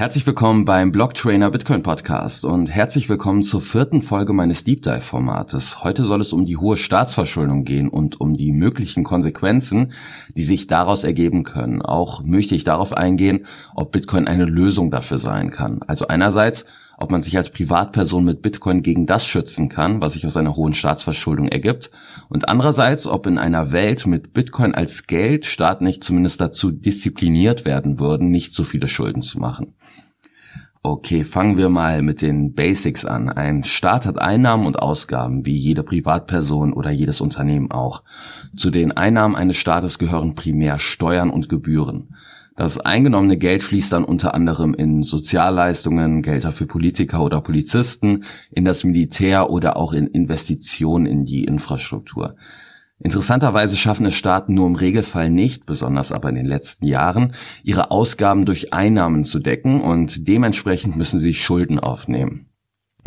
Herzlich willkommen beim Blocktrainer Bitcoin Podcast und herzlich willkommen zur vierten Folge meines Deep Dive Formates. Heute soll es um die hohe Staatsverschuldung gehen und um die möglichen Konsequenzen, die sich daraus ergeben können. Auch möchte ich darauf eingehen, ob Bitcoin eine Lösung dafür sein kann. Also einerseits, ob man sich als Privatperson mit Bitcoin gegen das schützen kann, was sich aus einer hohen Staatsverschuldung ergibt. Und andererseits, ob in einer Welt mit Bitcoin als Geld Staaten nicht zumindest dazu diszipliniert werden würden, nicht so viele Schulden zu machen. Okay, fangen wir mal mit den Basics an. Ein Staat hat Einnahmen und Ausgaben, wie jede Privatperson oder jedes Unternehmen auch. Zu den Einnahmen eines Staates gehören primär Steuern und Gebühren. Das eingenommene Geld fließt dann unter anderem in Sozialleistungen, Gelder für Politiker oder Polizisten, in das Militär oder auch in Investitionen in die Infrastruktur. Interessanterweise schaffen es Staaten nur im Regelfall nicht, besonders aber in den letzten Jahren, ihre Ausgaben durch Einnahmen zu decken und dementsprechend müssen sie Schulden aufnehmen.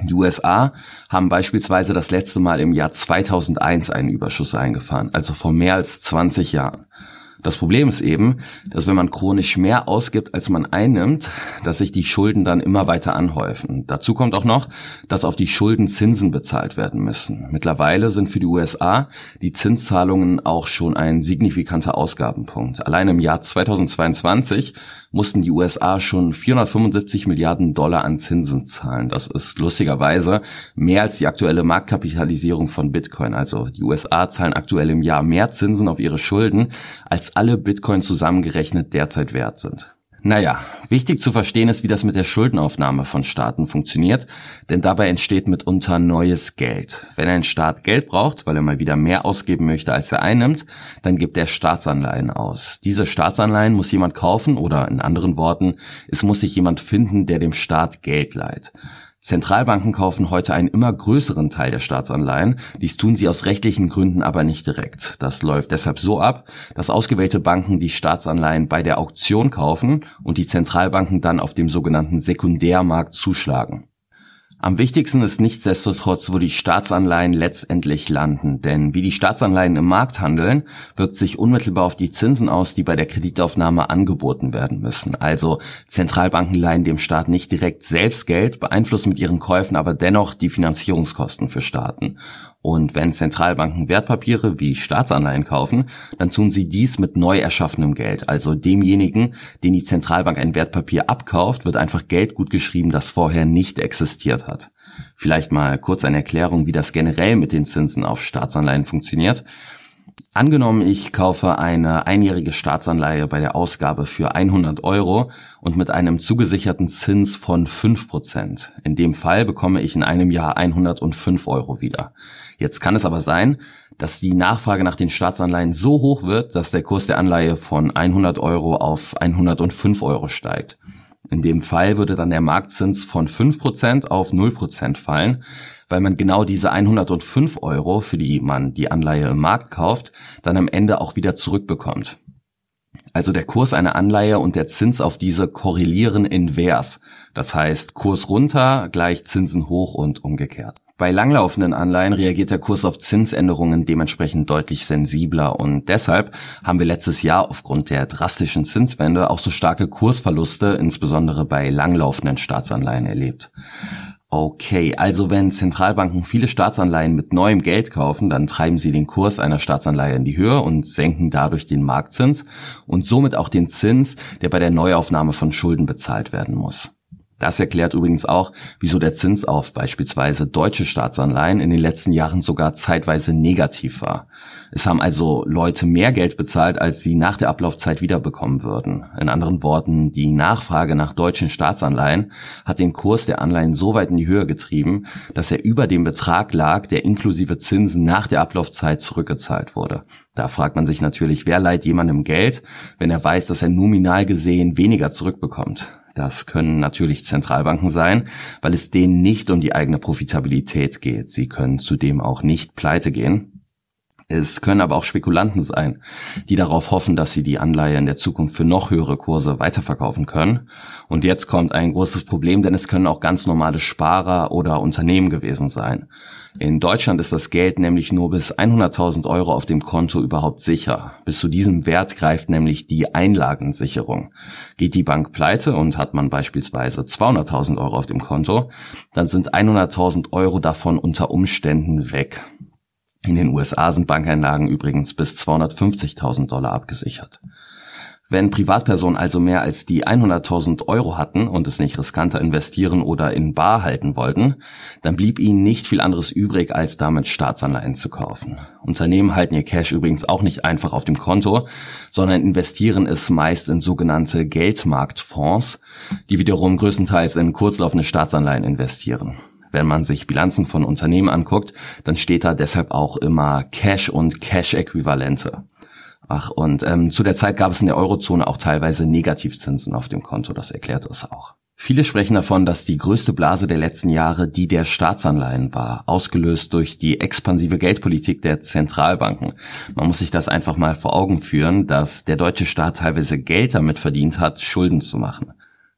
Die USA haben beispielsweise das letzte Mal im Jahr 2001 einen Überschuss eingefahren, also vor mehr als 20 Jahren. Das Problem ist eben, dass wenn man chronisch mehr ausgibt, als man einnimmt, dass sich die Schulden dann immer weiter anhäufen. Dazu kommt auch noch, dass auf die Schulden Zinsen bezahlt werden müssen. Mittlerweile sind für die USA die Zinszahlungen auch schon ein signifikanter Ausgabenpunkt. Allein im Jahr 2022 mussten die USA schon 475 Milliarden Dollar an Zinsen zahlen. Das ist lustigerweise mehr als die aktuelle Marktkapitalisierung von Bitcoin. Also die USA zahlen aktuell im Jahr mehr Zinsen auf ihre Schulden als alle Bitcoin zusammengerechnet derzeit wert sind. Naja, wichtig zu verstehen ist, wie das mit der Schuldenaufnahme von Staaten funktioniert, denn dabei entsteht mitunter neues Geld. Wenn ein Staat Geld braucht, weil er mal wieder mehr ausgeben möchte, als er einnimmt, dann gibt er Staatsanleihen aus. Diese Staatsanleihen muss jemand kaufen oder in anderen Worten, es muss sich jemand finden, der dem Staat Geld leiht. Zentralbanken kaufen heute einen immer größeren Teil der Staatsanleihen. Dies tun sie aus rechtlichen Gründen aber nicht direkt. Das läuft deshalb so ab, dass ausgewählte Banken die Staatsanleihen bei der Auktion kaufen und die Zentralbanken dann auf dem sogenannten Sekundärmarkt zuschlagen. Am wichtigsten ist nichtsdestotrotz, wo die Staatsanleihen letztendlich landen, denn wie die Staatsanleihen im Markt handeln, wirkt sich unmittelbar auf die Zinsen aus, die bei der Kreditaufnahme angeboten werden müssen. Also Zentralbanken leihen dem Staat nicht direkt selbst Geld, beeinflussen mit ihren Käufen aber dennoch die Finanzierungskosten für Staaten. Und wenn Zentralbanken Wertpapiere wie Staatsanleihen kaufen, dann tun sie dies mit neu erschaffenem Geld. Also demjenigen, den die Zentralbank ein Wertpapier abkauft, wird einfach Geld gut geschrieben, das vorher nicht existiert hat. Vielleicht mal kurz eine Erklärung, wie das generell mit den Zinsen auf Staatsanleihen funktioniert. Angenommen, ich kaufe eine einjährige Staatsanleihe bei der Ausgabe für 100 Euro und mit einem zugesicherten Zins von 5%. In dem Fall bekomme ich in einem Jahr 105 Euro wieder. Jetzt kann es aber sein, dass die Nachfrage nach den Staatsanleihen so hoch wird, dass der Kurs der Anleihe von 100 Euro auf 105 Euro steigt. In dem Fall würde dann der Marktzins von 5% auf 0% fallen, weil man genau diese 105 Euro, für die man die Anleihe im Markt kauft, dann am Ende auch wieder zurückbekommt. Also der Kurs einer Anleihe und der Zins auf diese korrelieren invers. Das heißt, Kurs runter gleich Zinsen hoch und umgekehrt. Bei langlaufenden Anleihen reagiert der Kurs auf Zinsänderungen dementsprechend deutlich sensibler und deshalb haben wir letztes Jahr aufgrund der drastischen Zinswende auch so starke Kursverluste, insbesondere bei langlaufenden Staatsanleihen erlebt. Okay, also wenn Zentralbanken viele Staatsanleihen mit neuem Geld kaufen, dann treiben sie den Kurs einer Staatsanleihe in die Höhe und senken dadurch den Marktzins und somit auch den Zins, der bei der Neuaufnahme von Schulden bezahlt werden muss. Das erklärt übrigens auch, wieso der Zins auf beispielsweise deutsche Staatsanleihen in den letzten Jahren sogar zeitweise negativ war. Es haben also Leute mehr Geld bezahlt, als sie nach der Ablaufzeit wiederbekommen würden. In anderen Worten, die Nachfrage nach deutschen Staatsanleihen hat den Kurs der Anleihen so weit in die Höhe getrieben, dass er über dem Betrag lag, der inklusive Zinsen nach der Ablaufzeit zurückgezahlt wurde. Da fragt man sich natürlich, wer leiht jemandem Geld, wenn er weiß, dass er nominal gesehen weniger zurückbekommt. Das können natürlich Zentralbanken sein, weil es denen nicht um die eigene Profitabilität geht. Sie können zudem auch nicht pleite gehen. Es können aber auch Spekulanten sein, die darauf hoffen, dass sie die Anleihe in der Zukunft für noch höhere Kurse weiterverkaufen können. Und jetzt kommt ein großes Problem, denn es können auch ganz normale Sparer oder Unternehmen gewesen sein. In Deutschland ist das Geld nämlich nur bis 100.000 Euro auf dem Konto überhaupt sicher. Bis zu diesem Wert greift nämlich die Einlagensicherung. Geht die Bank pleite und hat man beispielsweise 200.000 Euro auf dem Konto, dann sind 100.000 Euro davon unter Umständen weg. In den USA sind Bankeinlagen übrigens bis 250.000 Dollar abgesichert. Wenn Privatpersonen also mehr als die 100.000 Euro hatten und es nicht riskanter investieren oder in Bar halten wollten, dann blieb ihnen nicht viel anderes übrig, als damit Staatsanleihen zu kaufen. Unternehmen halten ihr Cash übrigens auch nicht einfach auf dem Konto, sondern investieren es meist in sogenannte Geldmarktfonds, die wiederum größtenteils in kurzlaufende Staatsanleihen investieren. Wenn man sich Bilanzen von Unternehmen anguckt, dann steht da deshalb auch immer Cash und Cash-Äquivalente. Ach, und ähm, zu der Zeit gab es in der Eurozone auch teilweise Negativzinsen auf dem Konto, das erklärt es auch. Viele sprechen davon, dass die größte Blase der letzten Jahre die der Staatsanleihen war, ausgelöst durch die expansive Geldpolitik der Zentralbanken. Man muss sich das einfach mal vor Augen führen, dass der deutsche Staat teilweise Geld damit verdient hat, Schulden zu machen.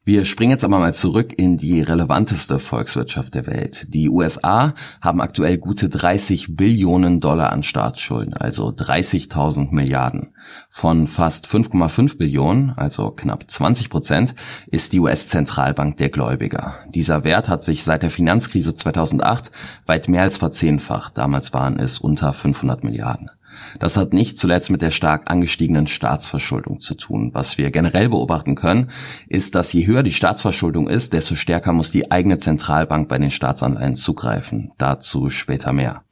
Wir springen jetzt aber mal zurück in die relevanteste Volkswirtschaft der Welt. Die USA haben aktuell gute 30 Billionen Dollar an Staatsschulden, also 30.000 Milliarden. Von fast 5,5 Billionen, also knapp 20 Prozent, ist die US-Zentralbank der Gläubiger. Dieser Wert hat sich seit der Finanzkrise 2008 weit mehr als verzehnfacht. Damals waren es unter 500 Milliarden. Das hat nicht zuletzt mit der stark angestiegenen Staatsverschuldung zu tun. Was wir generell beobachten können, ist, dass je höher die Staatsverschuldung ist, desto stärker muss die eigene Zentralbank bei den Staatsanleihen zugreifen. Dazu später mehr.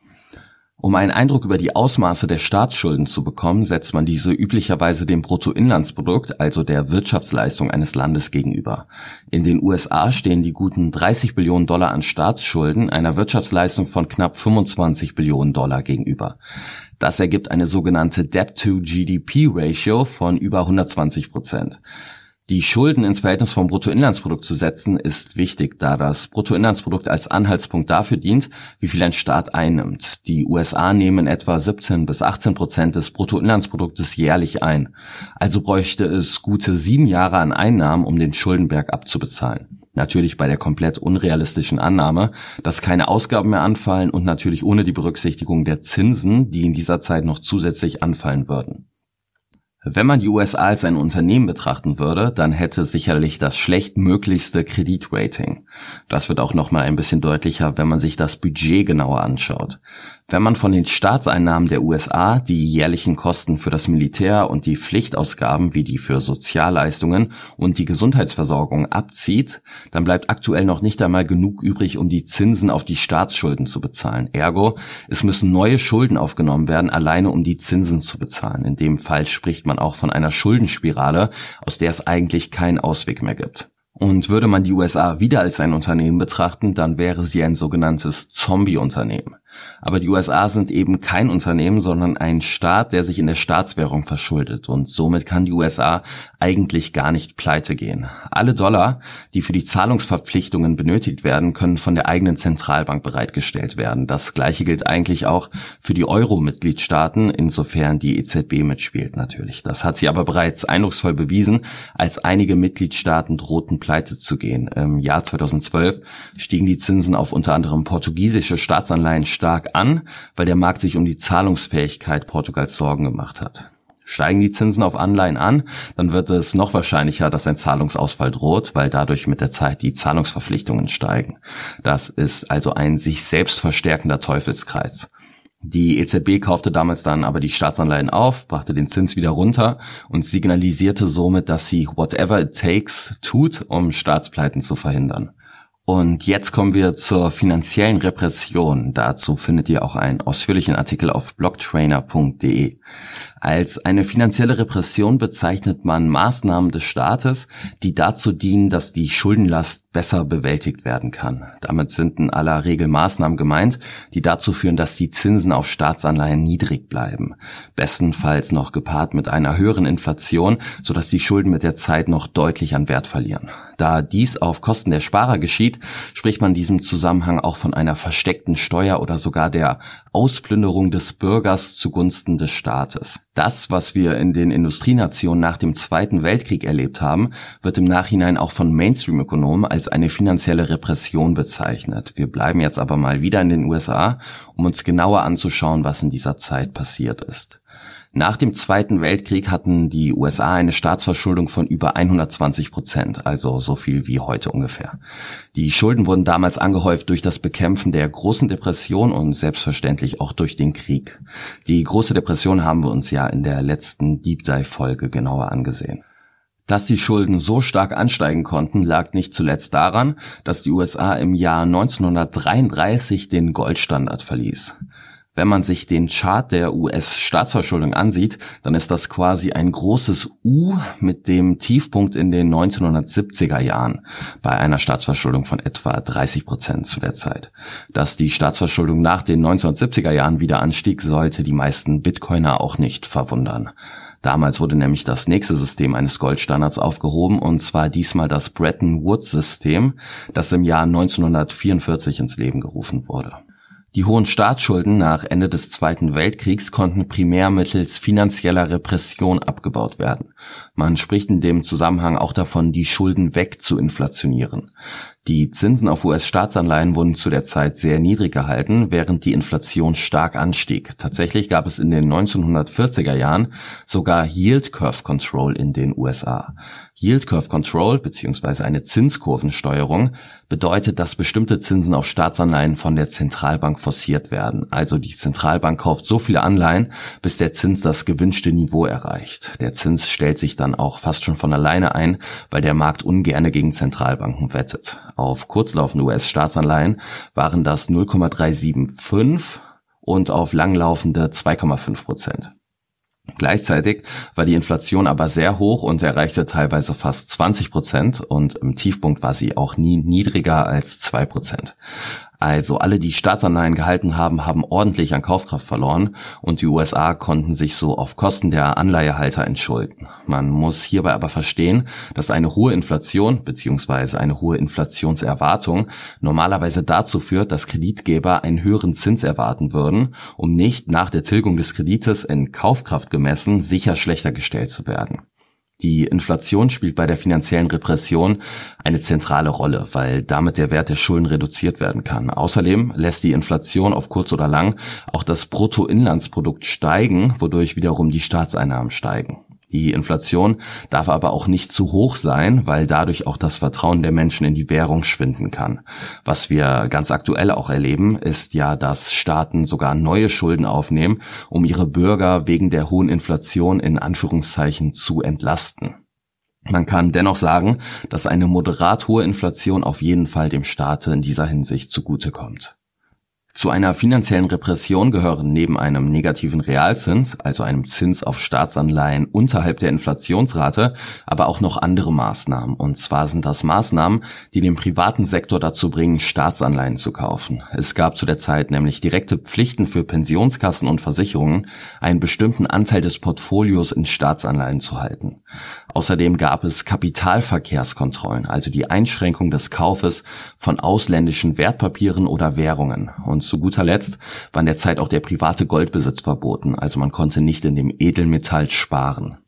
Um einen Eindruck über die Ausmaße der Staatsschulden zu bekommen, setzt man diese üblicherweise dem Bruttoinlandsprodukt, also der Wirtschaftsleistung eines Landes gegenüber. In den USA stehen die guten 30 Billionen Dollar an Staatsschulden einer Wirtschaftsleistung von knapp 25 Billionen Dollar gegenüber. Das ergibt eine sogenannte Debt-to-GDP-Ratio von über 120 Prozent. Die Schulden ins Verhältnis vom Bruttoinlandsprodukt zu setzen, ist wichtig, da das Bruttoinlandsprodukt als Anhaltspunkt dafür dient, wie viel ein Staat einnimmt. Die USA nehmen etwa 17 bis 18 Prozent des Bruttoinlandsproduktes jährlich ein. Also bräuchte es gute sieben Jahre an Einnahmen, um den Schuldenberg abzubezahlen. Natürlich bei der komplett unrealistischen Annahme, dass keine Ausgaben mehr anfallen und natürlich ohne die Berücksichtigung der Zinsen, die in dieser Zeit noch zusätzlich anfallen würden. Wenn man die USA als ein Unternehmen betrachten würde, dann hätte sicherlich das schlechtmöglichste Kreditrating. Das wird auch nochmal ein bisschen deutlicher, wenn man sich das Budget genauer anschaut. Wenn man von den Staatseinnahmen der USA die jährlichen Kosten für das Militär und die Pflichtausgaben wie die für Sozialleistungen und die Gesundheitsversorgung abzieht, dann bleibt aktuell noch nicht einmal genug übrig, um die Zinsen auf die Staatsschulden zu bezahlen. Ergo, es müssen neue Schulden aufgenommen werden, alleine um die Zinsen zu bezahlen. In dem Fall spricht man auch von einer Schuldenspirale, aus der es eigentlich keinen Ausweg mehr gibt. Und würde man die USA wieder als ein Unternehmen betrachten, dann wäre sie ein sogenanntes Zombie-Unternehmen. Aber die USA sind eben kein Unternehmen, sondern ein Staat, der sich in der Staatswährung verschuldet. Und somit kann die USA eigentlich gar nicht pleite gehen. Alle Dollar, die für die Zahlungsverpflichtungen benötigt werden, können von der eigenen Zentralbank bereitgestellt werden. Das gleiche gilt eigentlich auch für die Euro-Mitgliedstaaten, insofern die EZB mitspielt natürlich. Das hat sie aber bereits eindrucksvoll bewiesen, als einige Mitgliedstaaten drohten pleite zu gehen. Im Jahr 2012 stiegen die Zinsen auf unter anderem portugiesische Staatsanleihen stark an, weil der Markt sich um die Zahlungsfähigkeit Portugals Sorgen gemacht hat. Steigen die Zinsen auf Anleihen an, dann wird es noch wahrscheinlicher, dass ein Zahlungsausfall droht, weil dadurch mit der Zeit die Zahlungsverpflichtungen steigen. Das ist also ein sich selbst verstärkender Teufelskreis. Die EZB kaufte damals dann aber die Staatsanleihen auf, brachte den Zins wieder runter und signalisierte somit, dass sie whatever it takes tut, um Staatspleiten zu verhindern. Und jetzt kommen wir zur finanziellen Repression. Dazu findet ihr auch einen ausführlichen Artikel auf blocktrainer.de. Als eine finanzielle Repression bezeichnet man Maßnahmen des Staates, die dazu dienen, dass die Schuldenlast besser bewältigt werden kann. Damit sind in aller Regel Maßnahmen gemeint, die dazu führen, dass die Zinsen auf Staatsanleihen niedrig bleiben. Bestenfalls noch gepaart mit einer höheren Inflation, sodass die Schulden mit der Zeit noch deutlich an Wert verlieren. Da dies auf Kosten der Sparer geschieht, spricht man in diesem Zusammenhang auch von einer versteckten Steuer oder sogar der Ausplünderung des Bürgers zugunsten des Staates. Das, was wir in den Industrienationen nach dem Zweiten Weltkrieg erlebt haben, wird im Nachhinein auch von Mainstream-Ökonomen als eine finanzielle Repression bezeichnet. Wir bleiben jetzt aber mal wieder in den USA, um uns genauer anzuschauen, was in dieser Zeit passiert ist. Nach dem Zweiten Weltkrieg hatten die USA eine Staatsverschuldung von über 120 Prozent, also so viel wie heute ungefähr. Die Schulden wurden damals angehäuft durch das Bekämpfen der großen Depression und selbstverständlich auch durch den Krieg. Die große Depression haben wir uns ja in der letzten Deep Dive Folge genauer angesehen. Dass die Schulden so stark ansteigen konnten, lag nicht zuletzt daran, dass die USA im Jahr 1933 den Goldstandard verließ. Wenn man sich den Chart der US-Staatsverschuldung ansieht, dann ist das quasi ein großes U mit dem Tiefpunkt in den 1970er Jahren bei einer Staatsverschuldung von etwa 30 Prozent zu der Zeit. Dass die Staatsverschuldung nach den 1970er Jahren wieder anstieg, sollte die meisten Bitcoiner auch nicht verwundern. Damals wurde nämlich das nächste System eines Goldstandards aufgehoben, und zwar diesmal das Bretton Woods-System, das im Jahr 1944 ins Leben gerufen wurde. Die hohen Staatsschulden nach Ende des Zweiten Weltkriegs konnten primär mittels finanzieller Repression abgebaut werden. Man spricht in dem Zusammenhang auch davon, die Schulden wegzuinflationieren. Die Zinsen auf US-Staatsanleihen wurden zu der Zeit sehr niedrig gehalten, während die Inflation stark anstieg. Tatsächlich gab es in den 1940er Jahren sogar Yield Curve Control in den USA. Yield Curve Control bzw. eine Zinskurvensteuerung bedeutet, dass bestimmte Zinsen auf Staatsanleihen von der Zentralbank forciert werden. Also die Zentralbank kauft so viele Anleihen, bis der Zins das gewünschte Niveau erreicht. Der Zins stellt sich dann auch fast schon von alleine ein, weil der Markt ungerne gegen Zentralbanken wettet. Auf kurzlaufende US-Staatsanleihen waren das 0,375 und auf langlaufende 2,5 Prozent. Gleichzeitig war die Inflation aber sehr hoch und erreichte teilweise fast 20 Prozent und im Tiefpunkt war sie auch nie niedriger als zwei Prozent. Also alle, die Staatsanleihen gehalten haben, haben ordentlich an Kaufkraft verloren und die USA konnten sich so auf Kosten der Anleihehalter entschulden. Man muss hierbei aber verstehen, dass eine hohe Inflation bzw. eine hohe Inflationserwartung normalerweise dazu führt, dass Kreditgeber einen höheren Zins erwarten würden, um nicht nach der Tilgung des Kredites in Kaufkraft gemessen sicher schlechter gestellt zu werden. Die Inflation spielt bei der finanziellen Repression eine zentrale Rolle, weil damit der Wert der Schulden reduziert werden kann. Außerdem lässt die Inflation auf kurz oder lang auch das Bruttoinlandsprodukt steigen, wodurch wiederum die Staatseinnahmen steigen. Die Inflation darf aber auch nicht zu hoch sein, weil dadurch auch das Vertrauen der Menschen in die Währung schwinden kann. Was wir ganz aktuell auch erleben, ist ja, dass Staaten sogar neue Schulden aufnehmen, um ihre Bürger wegen der hohen Inflation in Anführungszeichen zu entlasten. Man kann dennoch sagen, dass eine moderat hohe Inflation auf jeden Fall dem Staate in dieser Hinsicht zugutekommt. Zu einer finanziellen Repression gehören neben einem negativen Realzins, also einem Zins auf Staatsanleihen unterhalb der Inflationsrate, aber auch noch andere Maßnahmen. Und zwar sind das Maßnahmen, die den privaten Sektor dazu bringen, Staatsanleihen zu kaufen. Es gab zu der Zeit nämlich direkte Pflichten für Pensionskassen und Versicherungen, einen bestimmten Anteil des Portfolios in Staatsanleihen zu halten. Außerdem gab es Kapitalverkehrskontrollen, also die Einschränkung des Kaufes von ausländischen Wertpapieren oder Währungen. Und zu guter Letzt war in der Zeit auch der private Goldbesitz verboten, also man konnte nicht in dem Edelmetall sparen.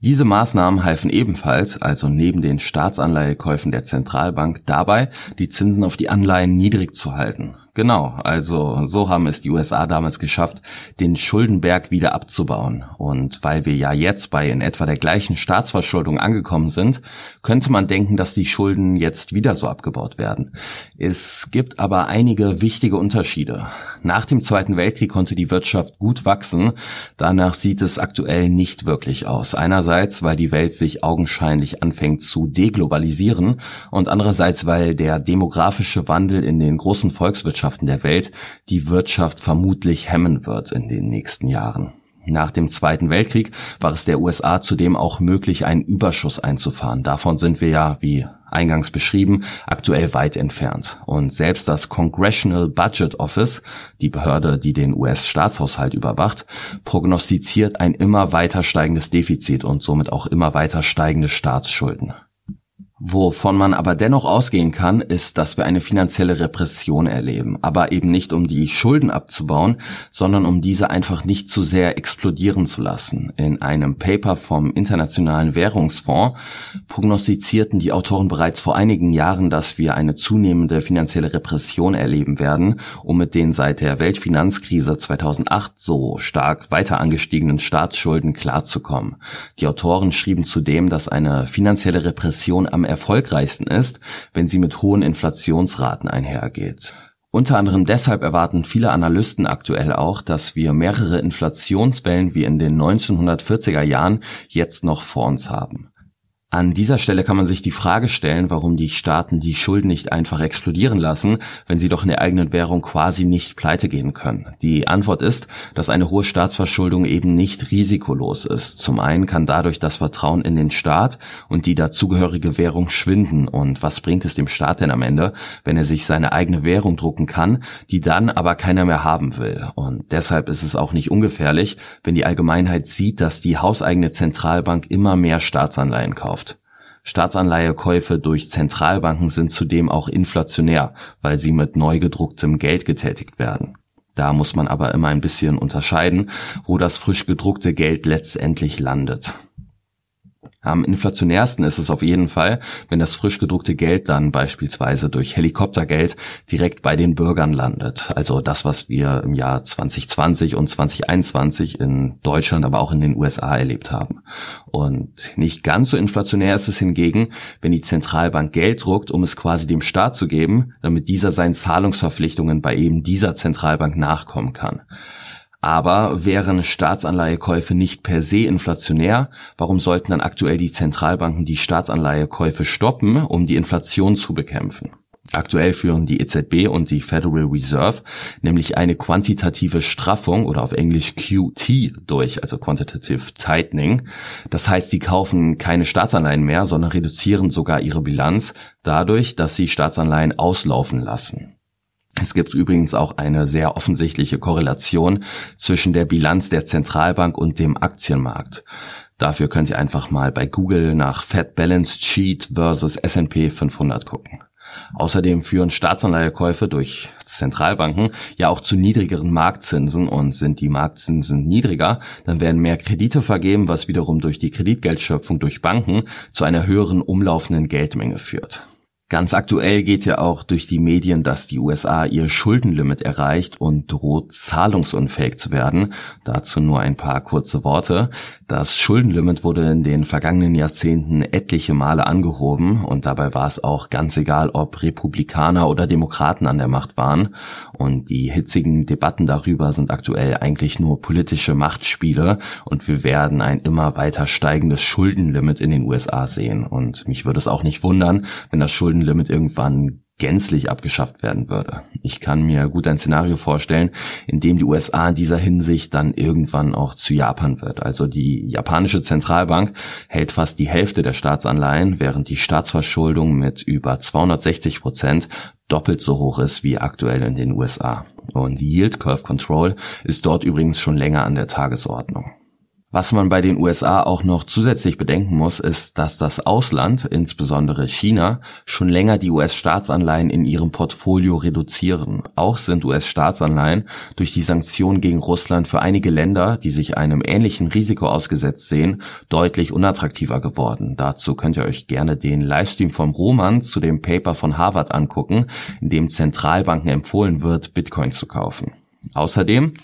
Diese Maßnahmen halfen ebenfalls, also neben den Staatsanleihekäufen der Zentralbank, dabei, die Zinsen auf die Anleihen niedrig zu halten. Genau, also so haben es die USA damals geschafft, den Schuldenberg wieder abzubauen. Und weil wir ja jetzt bei in etwa der gleichen Staatsverschuldung angekommen sind, könnte man denken, dass die Schulden jetzt wieder so abgebaut werden. Es gibt aber einige wichtige Unterschiede. Nach dem Zweiten Weltkrieg konnte die Wirtschaft gut wachsen, danach sieht es aktuell nicht wirklich aus. Einerseits, weil die Welt sich augenscheinlich anfängt zu deglobalisieren und andererseits, weil der demografische Wandel in den großen Volkswirtschaften Volkswirtschaften der Welt die Wirtschaft vermutlich hemmen wird in den nächsten Jahren. Nach dem Zweiten Weltkrieg war es der USA zudem auch möglich, einen Überschuss einzufahren. Davon sind wir ja, wie eingangs beschrieben, aktuell weit entfernt. Und selbst das Congressional Budget Office, die Behörde, die den US-Staatshaushalt überwacht, prognostiziert ein immer weiter steigendes Defizit und somit auch immer weiter steigende Staatsschulden. Wovon man aber dennoch ausgehen kann, ist, dass wir eine finanzielle Repression erleben, aber eben nicht um die Schulden abzubauen, sondern um diese einfach nicht zu sehr explodieren zu lassen. In einem Paper vom Internationalen Währungsfonds prognostizierten die Autoren bereits vor einigen Jahren, dass wir eine zunehmende finanzielle Repression erleben werden, um mit den seit der Weltfinanzkrise 2008 so stark weiter angestiegenen Staatsschulden klarzukommen. Die Autoren schrieben zudem, dass eine finanzielle Repression am erfolgreichsten ist, wenn sie mit hohen Inflationsraten einhergeht. Unter anderem deshalb erwarten viele Analysten aktuell auch, dass wir mehrere Inflationswellen wie in den 1940er Jahren jetzt noch vor uns haben. An dieser Stelle kann man sich die Frage stellen, warum die Staaten die Schulden nicht einfach explodieren lassen, wenn sie doch in der eigenen Währung quasi nicht pleite gehen können. Die Antwort ist, dass eine hohe Staatsverschuldung eben nicht risikolos ist. Zum einen kann dadurch das Vertrauen in den Staat und die dazugehörige Währung schwinden. Und was bringt es dem Staat denn am Ende, wenn er sich seine eigene Währung drucken kann, die dann aber keiner mehr haben will? Und deshalb ist es auch nicht ungefährlich, wenn die Allgemeinheit sieht, dass die hauseigene Zentralbank immer mehr Staatsanleihen kauft. Staatsanleihekäufe durch Zentralbanken sind zudem auch inflationär, weil sie mit neu gedrucktem Geld getätigt werden. Da muss man aber immer ein bisschen unterscheiden, wo das frisch gedruckte Geld letztendlich landet. Am inflationärsten ist es auf jeden Fall, wenn das frisch gedruckte Geld dann beispielsweise durch Helikoptergeld direkt bei den Bürgern landet. Also das, was wir im Jahr 2020 und 2021 in Deutschland, aber auch in den USA erlebt haben. Und nicht ganz so inflationär ist es hingegen, wenn die Zentralbank Geld druckt, um es quasi dem Staat zu geben, damit dieser seinen Zahlungsverpflichtungen bei eben dieser Zentralbank nachkommen kann. Aber wären Staatsanleihekäufe nicht per se inflationär, warum sollten dann aktuell die Zentralbanken die Staatsanleihekäufe stoppen, um die Inflation zu bekämpfen? Aktuell führen die EZB und die Federal Reserve nämlich eine quantitative Straffung oder auf Englisch QT durch, also Quantitative Tightening. Das heißt, sie kaufen keine Staatsanleihen mehr, sondern reduzieren sogar ihre Bilanz dadurch, dass sie Staatsanleihen auslaufen lassen. Es gibt übrigens auch eine sehr offensichtliche Korrelation zwischen der Bilanz der Zentralbank und dem Aktienmarkt. Dafür könnt ihr einfach mal bei Google nach Fed Balance Sheet versus S&P 500 gucken. Außerdem führen Staatsanleihekäufe durch Zentralbanken ja auch zu niedrigeren Marktzinsen und sind die Marktzinsen niedriger, dann werden mehr Kredite vergeben, was wiederum durch die Kreditgeldschöpfung durch Banken zu einer höheren umlaufenden Geldmenge führt. Ganz aktuell geht ja auch durch die Medien, dass die USA ihr Schuldenlimit erreicht und droht zahlungsunfähig zu werden. Dazu nur ein paar kurze Worte. Das Schuldenlimit wurde in den vergangenen Jahrzehnten etliche Male angehoben und dabei war es auch ganz egal, ob Republikaner oder Demokraten an der Macht waren. Und die hitzigen Debatten darüber sind aktuell eigentlich nur politische Machtspiele und wir werden ein immer weiter steigendes Schuldenlimit in den USA sehen. Und mich würde es auch nicht wundern, wenn das Schulden Schuldenlimit irgendwann gänzlich abgeschafft werden würde. Ich kann mir gut ein Szenario vorstellen, in dem die USA in dieser Hinsicht dann irgendwann auch zu Japan wird. Also die japanische Zentralbank hält fast die Hälfte der Staatsanleihen, während die Staatsverschuldung mit über 260 Prozent doppelt so hoch ist wie aktuell in den USA. Und Yield Curve Control ist dort übrigens schon länger an der Tagesordnung. Was man bei den USA auch noch zusätzlich bedenken muss, ist, dass das Ausland, insbesondere China, schon länger die US-Staatsanleihen in ihrem Portfolio reduzieren. Auch sind US-Staatsanleihen durch die Sanktionen gegen Russland für einige Länder, die sich einem ähnlichen Risiko ausgesetzt sehen, deutlich unattraktiver geworden. Dazu könnt ihr euch gerne den Livestream vom Roman zu dem Paper von Harvard angucken, in dem Zentralbanken empfohlen wird, Bitcoin zu kaufen. Außerdem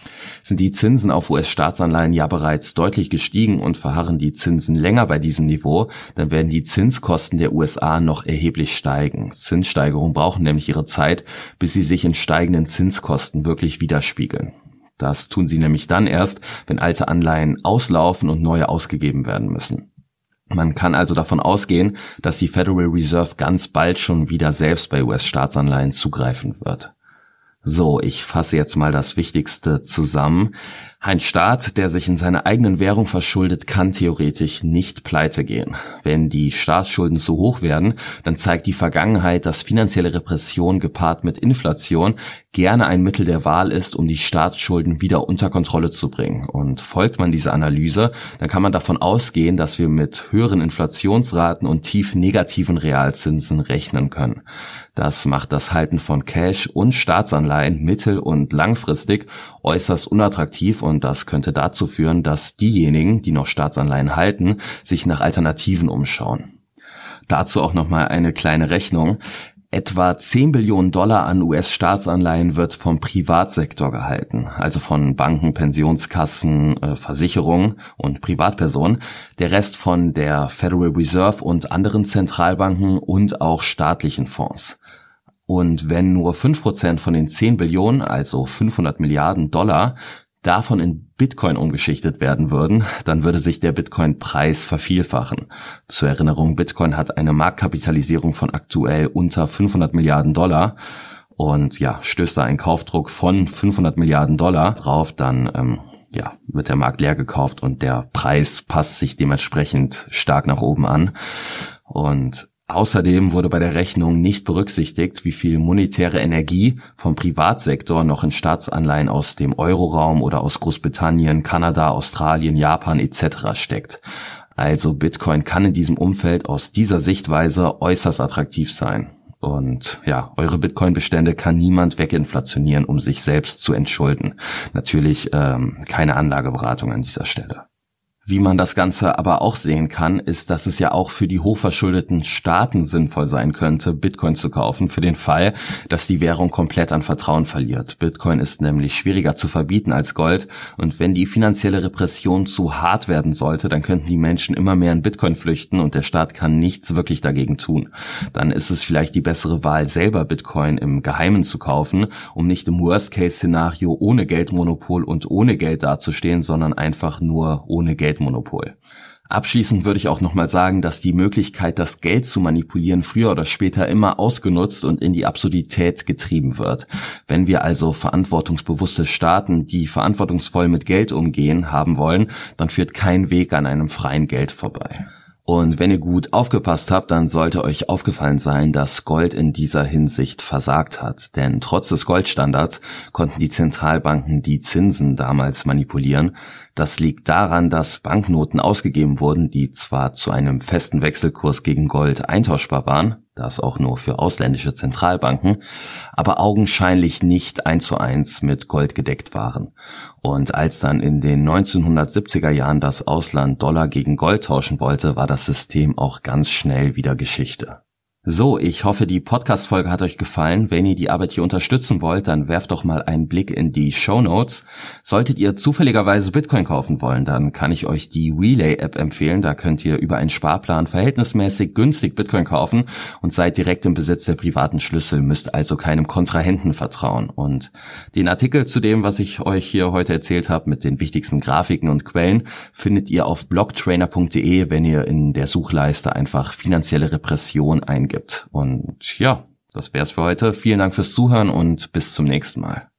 sind die Zinsen auf US-Staatsanleihen ja bereits deutlich gestiegen und verharren die Zinsen länger bei diesem Niveau, dann werden die Zinskosten der USA noch erheblich steigen. Zinssteigerungen brauchen nämlich ihre Zeit, bis sie sich in steigenden Zinskosten wirklich widerspiegeln. Das tun sie nämlich dann erst, wenn alte Anleihen auslaufen und neue ausgegeben werden müssen. Man kann also davon ausgehen, dass die Federal Reserve ganz bald schon wieder selbst bei US-Staatsanleihen zugreifen wird. So, ich fasse jetzt mal das Wichtigste zusammen. Ein Staat, der sich in seiner eigenen Währung verschuldet, kann theoretisch nicht pleite gehen. Wenn die Staatsschulden zu hoch werden, dann zeigt die Vergangenheit, dass finanzielle Repression gepaart mit Inflation gerne ein Mittel der Wahl ist, um die Staatsschulden wieder unter Kontrolle zu bringen. Und folgt man dieser Analyse, dann kann man davon ausgehen, dass wir mit höheren Inflationsraten und tief negativen Realzinsen rechnen können. Das macht das Halten von Cash und Staatsanleihen mittel- und langfristig äußerst unattraktiv und das könnte dazu führen, dass diejenigen, die noch Staatsanleihen halten, sich nach Alternativen umschauen. Dazu auch nochmal eine kleine Rechnung. Etwa 10 Billionen Dollar an US-Staatsanleihen wird vom Privatsektor gehalten, also von Banken, Pensionskassen, äh, Versicherungen und Privatpersonen. Der Rest von der Federal Reserve und anderen Zentralbanken und auch staatlichen Fonds. Und wenn nur 5% von den 10 Billionen, also 500 Milliarden Dollar, davon in Bitcoin umgeschichtet werden würden, dann würde sich der Bitcoin-Preis vervielfachen. Zur Erinnerung, Bitcoin hat eine Marktkapitalisierung von aktuell unter 500 Milliarden Dollar. Und ja, stößt da ein Kaufdruck von 500 Milliarden Dollar drauf, dann ähm, ja, wird der Markt leer gekauft und der Preis passt sich dementsprechend stark nach oben an. Und Außerdem wurde bei der Rechnung nicht berücksichtigt, wie viel monetäre Energie vom Privatsektor noch in Staatsanleihen aus dem Euroraum oder aus Großbritannien, Kanada, Australien, Japan etc. steckt. Also Bitcoin kann in diesem Umfeld aus dieser Sichtweise äußerst attraktiv sein. Und ja, eure Bitcoin-Bestände kann niemand weginflationieren, um sich selbst zu entschulden. Natürlich ähm, keine Anlageberatung an dieser Stelle. Wie man das Ganze aber auch sehen kann, ist, dass es ja auch für die hochverschuldeten Staaten sinnvoll sein könnte, Bitcoin zu kaufen, für den Fall, dass die Währung komplett an Vertrauen verliert. Bitcoin ist nämlich schwieriger zu verbieten als Gold und wenn die finanzielle Repression zu hart werden sollte, dann könnten die Menschen immer mehr in Bitcoin flüchten und der Staat kann nichts wirklich dagegen tun. Dann ist es vielleicht die bessere Wahl, selber Bitcoin im Geheimen zu kaufen, um nicht im Worst-Case-Szenario ohne Geldmonopol und ohne Geld dazustehen, sondern einfach nur ohne Geld Geldmonopol. Abschließend würde ich auch nochmal sagen, dass die Möglichkeit, das Geld zu manipulieren, früher oder später immer ausgenutzt und in die Absurdität getrieben wird. Wenn wir also verantwortungsbewusste Staaten, die verantwortungsvoll mit Geld umgehen, haben wollen, dann führt kein Weg an einem freien Geld vorbei. Und wenn ihr gut aufgepasst habt, dann sollte euch aufgefallen sein, dass Gold in dieser Hinsicht versagt hat. Denn trotz des Goldstandards konnten die Zentralbanken die Zinsen damals manipulieren. Das liegt daran, dass Banknoten ausgegeben wurden, die zwar zu einem festen Wechselkurs gegen Gold eintauschbar waren, das auch nur für ausländische Zentralbanken, aber augenscheinlich nicht eins zu eins mit Gold gedeckt waren. Und als dann in den 1970er Jahren das Ausland Dollar gegen Gold tauschen wollte, war das System auch ganz schnell wieder Geschichte. So, ich hoffe, die Podcast-Folge hat euch gefallen. Wenn ihr die Arbeit hier unterstützen wollt, dann werft doch mal einen Blick in die Show Notes. Solltet ihr zufälligerweise Bitcoin kaufen wollen, dann kann ich euch die Relay-App empfehlen. Da könnt ihr über einen Sparplan verhältnismäßig günstig Bitcoin kaufen und seid direkt im Besitz der privaten Schlüssel, müsst also keinem Kontrahenten vertrauen. Und den Artikel zu dem, was ich euch hier heute erzählt habe, mit den wichtigsten Grafiken und Quellen, findet ihr auf blocktrainer.de, wenn ihr in der Suchleiste einfach finanzielle Repression eingebt gibt. Und ja, das wär's für heute. Vielen Dank fürs Zuhören und bis zum nächsten Mal.